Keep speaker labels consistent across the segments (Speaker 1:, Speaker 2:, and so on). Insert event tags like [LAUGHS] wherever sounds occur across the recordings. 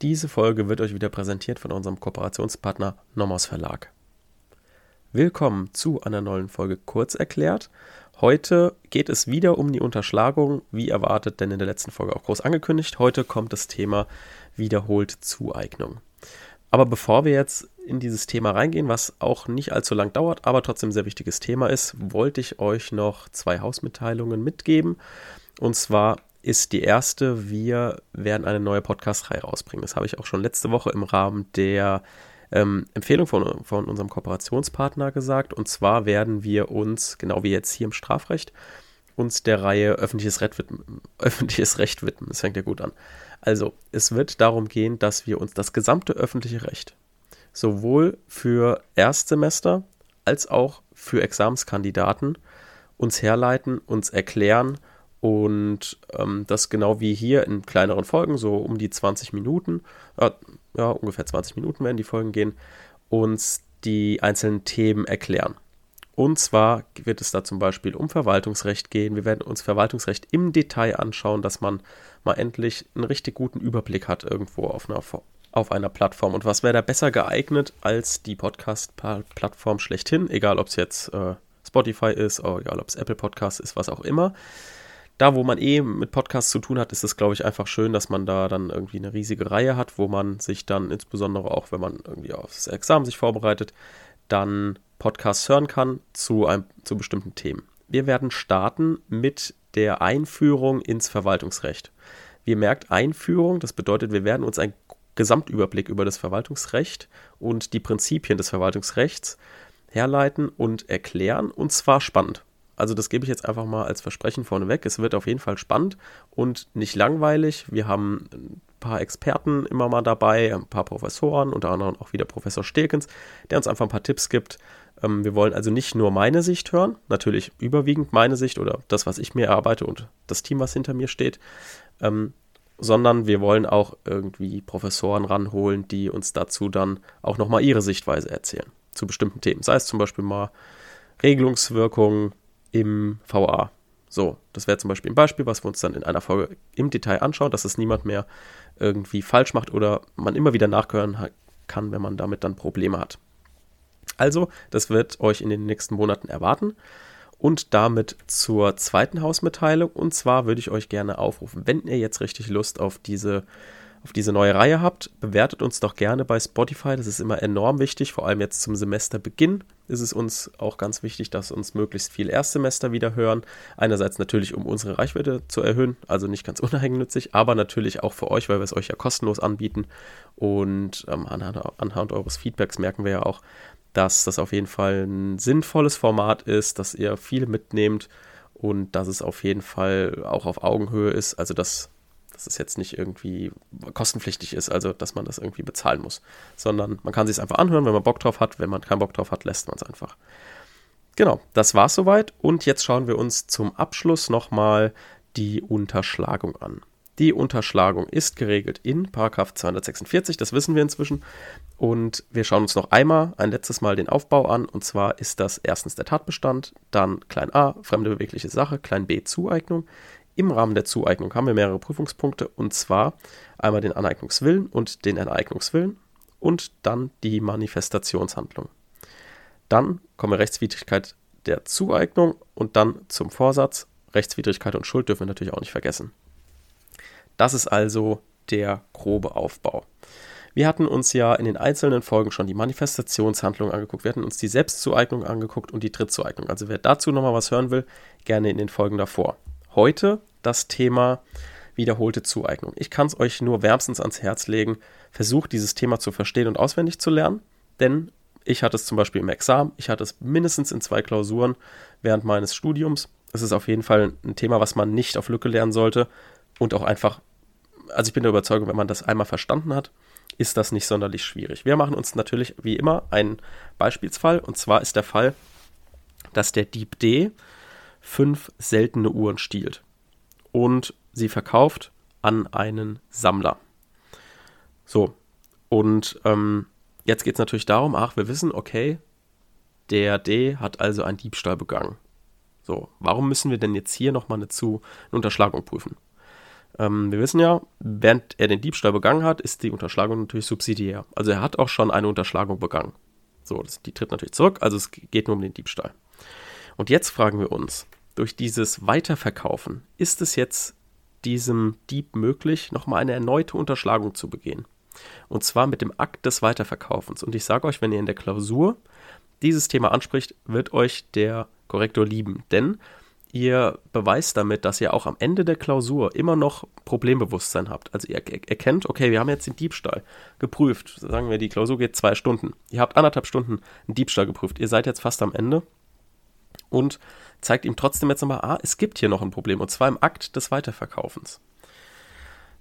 Speaker 1: Diese Folge wird euch wieder präsentiert von unserem Kooperationspartner Nomos Verlag. Willkommen zu einer neuen Folge Kurz erklärt. Heute geht es wieder um die Unterschlagung, wie erwartet, denn in der letzten Folge auch groß angekündigt. Heute kommt das Thema wiederholt Zueignung. Aber bevor wir jetzt in dieses Thema reingehen, was auch nicht allzu lang dauert, aber trotzdem sehr wichtiges Thema ist, wollte ich euch noch zwei Hausmitteilungen mitgeben. Und zwar ist die erste. Wir werden eine neue Podcast-Reihe rausbringen. Das habe ich auch schon letzte Woche im Rahmen der ähm, Empfehlung von, von unserem Kooperationspartner gesagt. Und zwar werden wir uns, genau wie jetzt hier im Strafrecht, uns der Reihe öffentliches Recht widmen. [LAUGHS] Öffentliches Recht widmen. Das fängt ja gut an. Also, es wird darum gehen, dass wir uns das gesamte öffentliche Recht sowohl für Erstsemester als auch für Examenskandidaten uns herleiten, uns erklären und ähm, das genau wie hier in kleineren Folgen, so um die 20 Minuten, äh, ja, ungefähr 20 Minuten werden die Folgen gehen, uns die einzelnen Themen erklären. Und zwar wird es da zum Beispiel um Verwaltungsrecht gehen. Wir werden uns Verwaltungsrecht im Detail anschauen, dass man mal endlich einen richtig guten Überblick hat irgendwo auf einer, auf einer Plattform. Und was wäre da besser geeignet als die Podcast-Plattform schlechthin, egal ob es jetzt äh, Spotify ist, egal ob es Apple Podcast ist, was auch immer da, wo man eh mit Podcasts zu tun hat, ist es, glaube ich, einfach schön, dass man da dann irgendwie eine riesige Reihe hat, wo man sich dann insbesondere auch, wenn man irgendwie aufs Examen sich vorbereitet, dann Podcasts hören kann zu, einem, zu bestimmten Themen. Wir werden starten mit der Einführung ins Verwaltungsrecht. Wie ihr merkt, Einführung, das bedeutet, wir werden uns einen Gesamtüberblick über das Verwaltungsrecht und die Prinzipien des Verwaltungsrechts herleiten und erklären, und zwar spannend. Also das gebe ich jetzt einfach mal als Versprechen vorneweg. Es wird auf jeden Fall spannend und nicht langweilig. Wir haben ein paar Experten immer mal dabei, ein paar Professoren, unter anderem auch wieder Professor Stelkens, der uns einfach ein paar Tipps gibt. Ähm, wir wollen also nicht nur meine Sicht hören, natürlich überwiegend meine Sicht oder das, was ich mir erarbeite und das Team, was hinter mir steht, ähm, sondern wir wollen auch irgendwie Professoren ranholen, die uns dazu dann auch nochmal ihre Sichtweise erzählen zu bestimmten Themen. Sei es zum Beispiel mal Regelungswirkungen, im VA. So, das wäre zum Beispiel ein Beispiel, was wir uns dann in einer Folge im Detail anschauen, dass es niemand mehr irgendwie falsch macht oder man immer wieder nachhören kann, wenn man damit dann Probleme hat. Also, das wird euch in den nächsten Monaten erwarten. Und damit zur zweiten Hausmitteilung. Und zwar würde ich euch gerne aufrufen, wenn ihr jetzt richtig Lust auf diese auf diese neue Reihe habt, bewertet uns doch gerne bei Spotify. Das ist immer enorm wichtig, vor allem jetzt zum Semesterbeginn ist es uns auch ganz wichtig, dass uns möglichst viel Erstsemester wieder hören. Einerseits natürlich, um unsere Reichweite zu erhöhen, also nicht ganz [LAUGHS] uneigennützig, aber natürlich auch für euch, weil wir es euch ja kostenlos anbieten. Und ähm, anhand, anhand eures Feedbacks merken wir ja auch, dass das auf jeden Fall ein sinnvolles Format ist, dass ihr viel mitnehmt und dass es auf jeden Fall auch auf Augenhöhe ist. Also dass dass es jetzt nicht irgendwie kostenpflichtig ist, also dass man das irgendwie bezahlen muss, sondern man kann sich es einfach anhören, wenn man Bock drauf hat. Wenn man keinen Bock drauf hat, lässt man es einfach. Genau, das war's soweit und jetzt schauen wir uns zum Abschluss nochmal die Unterschlagung an. Die Unterschlagung ist geregelt in 246, das wissen wir inzwischen. Und wir schauen uns noch einmal, ein letztes Mal den Aufbau an. Und zwar ist das erstens der Tatbestand, dann klein a, fremde bewegliche Sache, klein b, Zueignung, im Rahmen der Zueignung haben wir mehrere Prüfungspunkte und zwar einmal den Aneignungswillen und den Enteignungswillen und dann die Manifestationshandlung. Dann kommen Rechtswidrigkeit der Zueignung und dann zum Vorsatz. Rechtswidrigkeit und Schuld dürfen wir natürlich auch nicht vergessen. Das ist also der grobe Aufbau. Wir hatten uns ja in den einzelnen Folgen schon die Manifestationshandlung angeguckt, wir hatten uns die Selbstzueignung angeguckt und die Drittzueignung. Also wer dazu nochmal was hören will, gerne in den Folgen davor. Heute das Thema wiederholte Zueignung. Ich kann es euch nur wärmstens ans Herz legen. Versucht dieses Thema zu verstehen und auswendig zu lernen, denn ich hatte es zum Beispiel im Examen, ich hatte es mindestens in zwei Klausuren während meines Studiums. Es ist auf jeden Fall ein Thema, was man nicht auf Lücke lernen sollte und auch einfach, also ich bin der Überzeugung, wenn man das einmal verstanden hat, ist das nicht sonderlich schwierig. Wir machen uns natürlich wie immer einen Beispielsfall und zwar ist der Fall, dass der Dieb D fünf seltene Uhren stiehlt und sie verkauft an einen Sammler. So, und ähm, jetzt geht es natürlich darum, ach, wir wissen, okay, der D hat also einen Diebstahl begangen. So, warum müssen wir denn jetzt hier nochmal eine, Zu eine Unterschlagung prüfen? Ähm, wir wissen ja, während er den Diebstahl begangen hat, ist die Unterschlagung natürlich subsidiär. Also er hat auch schon eine Unterschlagung begangen. So, das, die tritt natürlich zurück, also es geht nur um den Diebstahl. Und jetzt fragen wir uns, durch dieses Weiterverkaufen, ist es jetzt diesem Dieb möglich, nochmal eine erneute Unterschlagung zu begehen? Und zwar mit dem Akt des Weiterverkaufens. Und ich sage euch, wenn ihr in der Klausur dieses Thema anspricht, wird euch der Korrektor lieben. Denn ihr beweist damit, dass ihr auch am Ende der Klausur immer noch Problembewusstsein habt. Also ihr erkennt, okay, wir haben jetzt den Diebstahl geprüft. Sagen wir, die Klausur geht zwei Stunden. Ihr habt anderthalb Stunden einen Diebstahl geprüft. Ihr seid jetzt fast am Ende und zeigt ihm trotzdem jetzt nochmal, ah, es gibt hier noch ein Problem und zwar im Akt des Weiterverkaufens.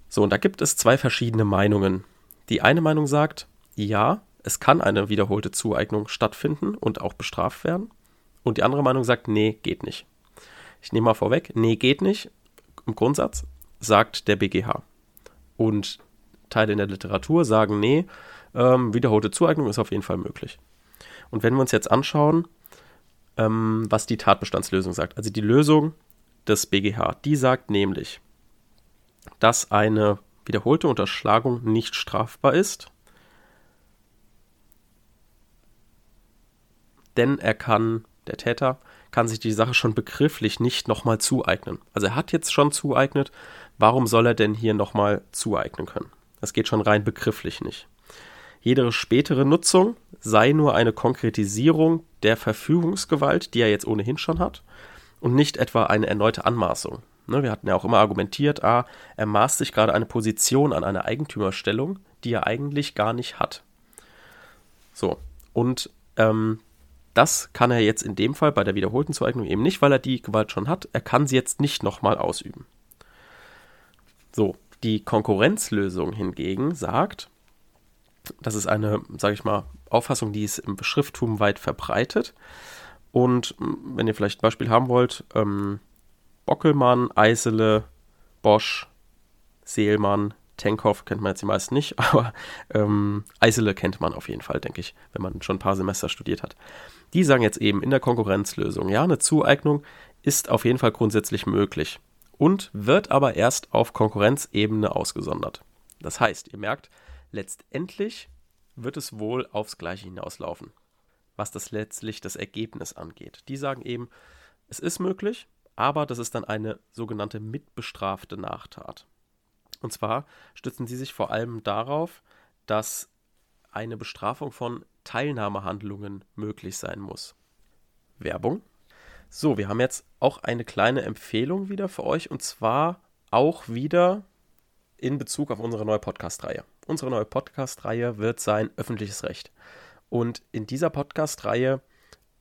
Speaker 1: So, und da gibt es zwei verschiedene Meinungen. Die eine Meinung sagt, ja, es kann eine wiederholte Zueignung stattfinden und auch bestraft werden. Und die andere Meinung sagt, nee, geht nicht. Ich nehme mal vorweg, nee, geht nicht. Im Grundsatz sagt der BGH. Und Teile in der Literatur sagen, nee, ähm, wiederholte Zueignung ist auf jeden Fall möglich. Und wenn wir uns jetzt anschauen, ähm, was die Tatbestandslösung sagt, also die Lösung des BGH, die sagt nämlich, dass eine wiederholte Unterschlagung nicht strafbar ist, denn er kann, der Täter, kann sich die Sache schon begrifflich nicht nochmal zueignen. Also er hat jetzt schon zueignet, warum soll er denn hier nochmal zueignen können? Das geht schon rein begrifflich nicht. Jede spätere Nutzung sei nur eine Konkretisierung der Verfügungsgewalt, die er jetzt ohnehin schon hat, und nicht etwa eine erneute Anmaßung. Ne, wir hatten ja auch immer argumentiert, ah, er maßt sich gerade eine Position an eine Eigentümerstellung, die er eigentlich gar nicht hat. So, und ähm, das kann er jetzt in dem Fall bei der wiederholten Zueignung eben nicht, weil er die Gewalt schon hat. Er kann sie jetzt nicht nochmal ausüben. So, die Konkurrenzlösung hingegen sagt, das ist eine, sage ich mal, Auffassung, die ist im Schrifttum weit verbreitet. Und wenn ihr vielleicht ein Beispiel haben wollt, ähm, Bockelmann, Eisele, Bosch, Seelmann, Tenkhoff kennt man jetzt die meisten nicht, [LAUGHS] aber ähm, Eisele kennt man auf jeden Fall, denke ich, wenn man schon ein paar Semester studiert hat. Die sagen jetzt eben in der Konkurrenzlösung, ja, eine Zueignung ist auf jeden Fall grundsätzlich möglich und wird aber erst auf Konkurrenzebene ausgesondert. Das heißt, ihr merkt, letztendlich wird es wohl aufs Gleiche hinauslaufen, was das letztlich das Ergebnis angeht. Die sagen eben, es ist möglich, aber das ist dann eine sogenannte mitbestrafte Nachtat. Und zwar stützen sie sich vor allem darauf, dass eine Bestrafung von Teilnahmehandlungen möglich sein muss. Werbung. So, wir haben jetzt auch eine kleine Empfehlung wieder für euch und zwar auch wieder in Bezug auf unsere neue Podcast-Reihe. Unsere neue Podcast-Reihe wird sein öffentliches Recht. Und in dieser Podcast-Reihe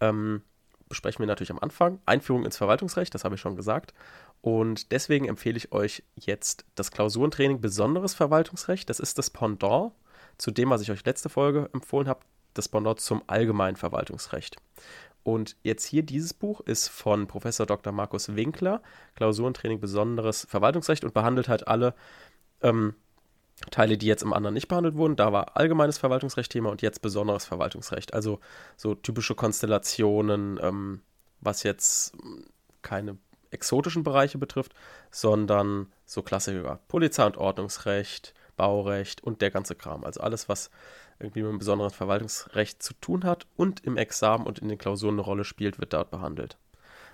Speaker 1: ähm, besprechen wir natürlich am Anfang. Einführung ins Verwaltungsrecht, das habe ich schon gesagt. Und deswegen empfehle ich euch jetzt das Klausurentraining Besonderes Verwaltungsrecht. Das ist das Pendant zu dem, was ich euch letzte Folge empfohlen habe, das Pendant zum allgemeinen Verwaltungsrecht. Und jetzt hier dieses Buch ist von Professor Dr. Markus Winkler, Klausurentraining Besonderes Verwaltungsrecht und behandelt halt alle ähm, Teile, die jetzt im anderen nicht behandelt wurden. Da war allgemeines Verwaltungsrecht Thema und jetzt besonderes Verwaltungsrecht. Also so typische Konstellationen, ähm, was jetzt hm, keine exotischen Bereiche betrifft, sondern so Klassiker Polizei- und Ordnungsrecht, Baurecht und der ganze Kram. Also alles, was irgendwie mit einem besonderen Verwaltungsrecht zu tun hat und im Examen und in den Klausuren eine Rolle spielt, wird dort behandelt.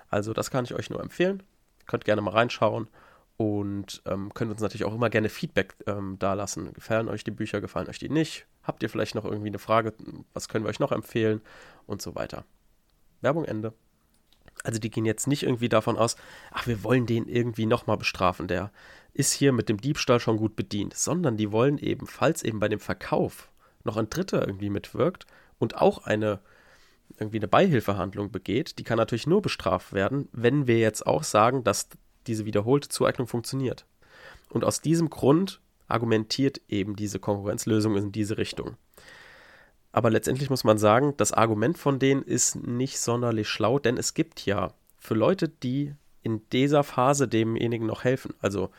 Speaker 1: Also das kann ich euch nur empfehlen. Könnt gerne mal reinschauen und ähm, könnt uns natürlich auch immer gerne Feedback ähm, dalassen. Gefallen euch die Bücher, gefallen euch die nicht? Habt ihr vielleicht noch irgendwie eine Frage? Was können wir euch noch empfehlen? Und so weiter. Werbung Ende. Also die gehen jetzt nicht irgendwie davon aus, ach, wir wollen den irgendwie nochmal bestrafen, der ist hier mit dem Diebstahl schon gut bedient, sondern die wollen eben, falls eben bei dem Verkauf noch ein Dritter irgendwie mitwirkt und auch eine irgendwie eine Beihilfehandlung begeht, die kann natürlich nur bestraft werden, wenn wir jetzt auch sagen, dass diese wiederholte Zueignung funktioniert. Und aus diesem Grund argumentiert eben diese Konkurrenzlösung in diese Richtung. Aber letztendlich muss man sagen, das Argument von denen ist nicht sonderlich schlau, denn es gibt ja für Leute, die in dieser Phase demjenigen noch helfen, also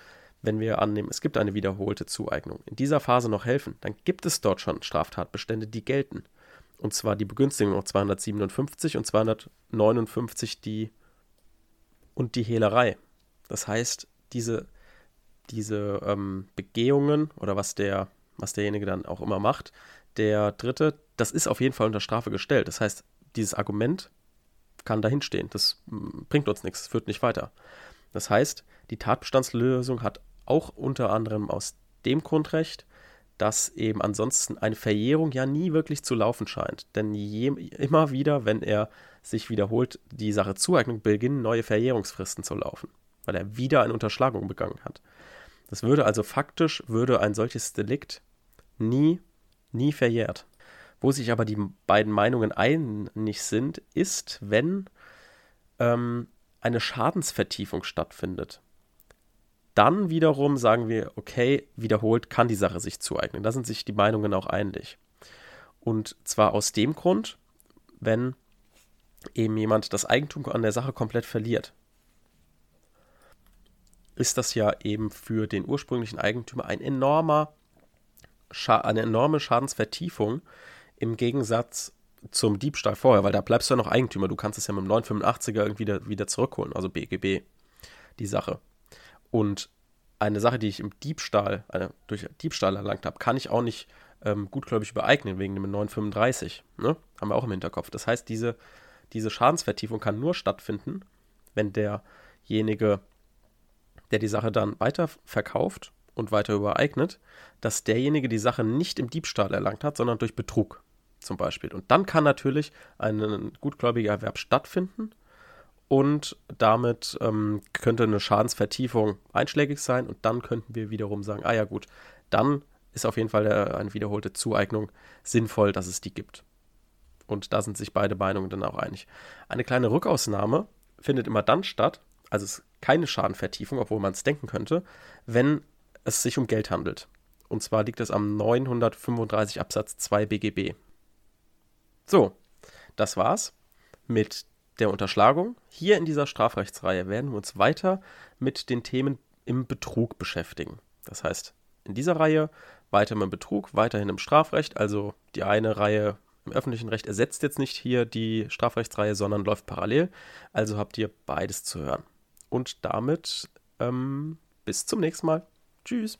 Speaker 1: wenn wir annehmen, es gibt eine wiederholte Zueignung, in dieser Phase noch helfen, dann gibt es dort schon Straftatbestände, die gelten. Und zwar die Begünstigung noch 257 und 259 die und die Hehlerei. Das heißt, diese diese ähm, Begehungen oder was der, was derjenige dann auch immer macht, der dritte, das ist auf jeden Fall unter Strafe gestellt. Das heißt, dieses Argument kann dahin stehen. Das mm, bringt uns nichts, führt nicht weiter. Das heißt, die Tatbestandslösung hat auch unter anderem aus dem Grundrecht, dass eben ansonsten eine Verjährung ja nie wirklich zu laufen scheint. Denn je, immer wieder, wenn er sich wiederholt, die Sache Zueignung beginnen neue Verjährungsfristen zu laufen, weil er wieder eine Unterschlagung begangen hat. Das würde also faktisch, würde ein solches Delikt nie, nie verjährt. Wo sich aber die beiden Meinungen einig sind, ist, wenn ähm, eine Schadensvertiefung stattfindet dann wiederum sagen wir, okay, wiederholt kann die Sache sich zueignen. Da sind sich die Meinungen auch einig. Und zwar aus dem Grund, wenn eben jemand das Eigentum an der Sache komplett verliert, ist das ja eben für den ursprünglichen Eigentümer ein enormer, eine enorme Schadensvertiefung im Gegensatz zum Diebstahl vorher, weil da bleibst du ja noch Eigentümer. Du kannst es ja mit dem 985er irgendwie wieder, wieder zurückholen, also BGB, die Sache. Und eine Sache, die ich im Diebstahl, eine, durch Diebstahl erlangt habe, kann ich auch nicht ähm, gutgläubig übereignen wegen dem 935. Ne? Haben wir auch im Hinterkopf. Das heißt, diese, diese Schadensvertiefung kann nur stattfinden, wenn derjenige, der die Sache dann weiter verkauft und weiter übereignet, dass derjenige die Sache nicht im Diebstahl erlangt hat, sondern durch Betrug zum Beispiel. Und dann kann natürlich ein gutgläubiger Erwerb stattfinden und damit ähm, könnte eine Schadensvertiefung einschlägig sein und dann könnten wir wiederum sagen, ah ja gut, dann ist auf jeden Fall eine wiederholte Zueignung sinnvoll, dass es die gibt. Und da sind sich beide Meinungen dann auch einig. Eine kleine Rückausnahme findet immer dann statt, also es keine Schadenvertiefung, obwohl man es denken könnte, wenn es sich um Geld handelt. Und zwar liegt es am 935 Absatz 2 BGB. So, das war's mit der Unterschlagung. Hier in dieser Strafrechtsreihe werden wir uns weiter mit den Themen im Betrug beschäftigen. Das heißt, in dieser Reihe weiter mit Betrug, weiterhin im Strafrecht. Also die eine Reihe im öffentlichen Recht ersetzt jetzt nicht hier die Strafrechtsreihe, sondern läuft parallel. Also habt ihr beides zu hören. Und damit ähm, bis zum nächsten Mal. Tschüss.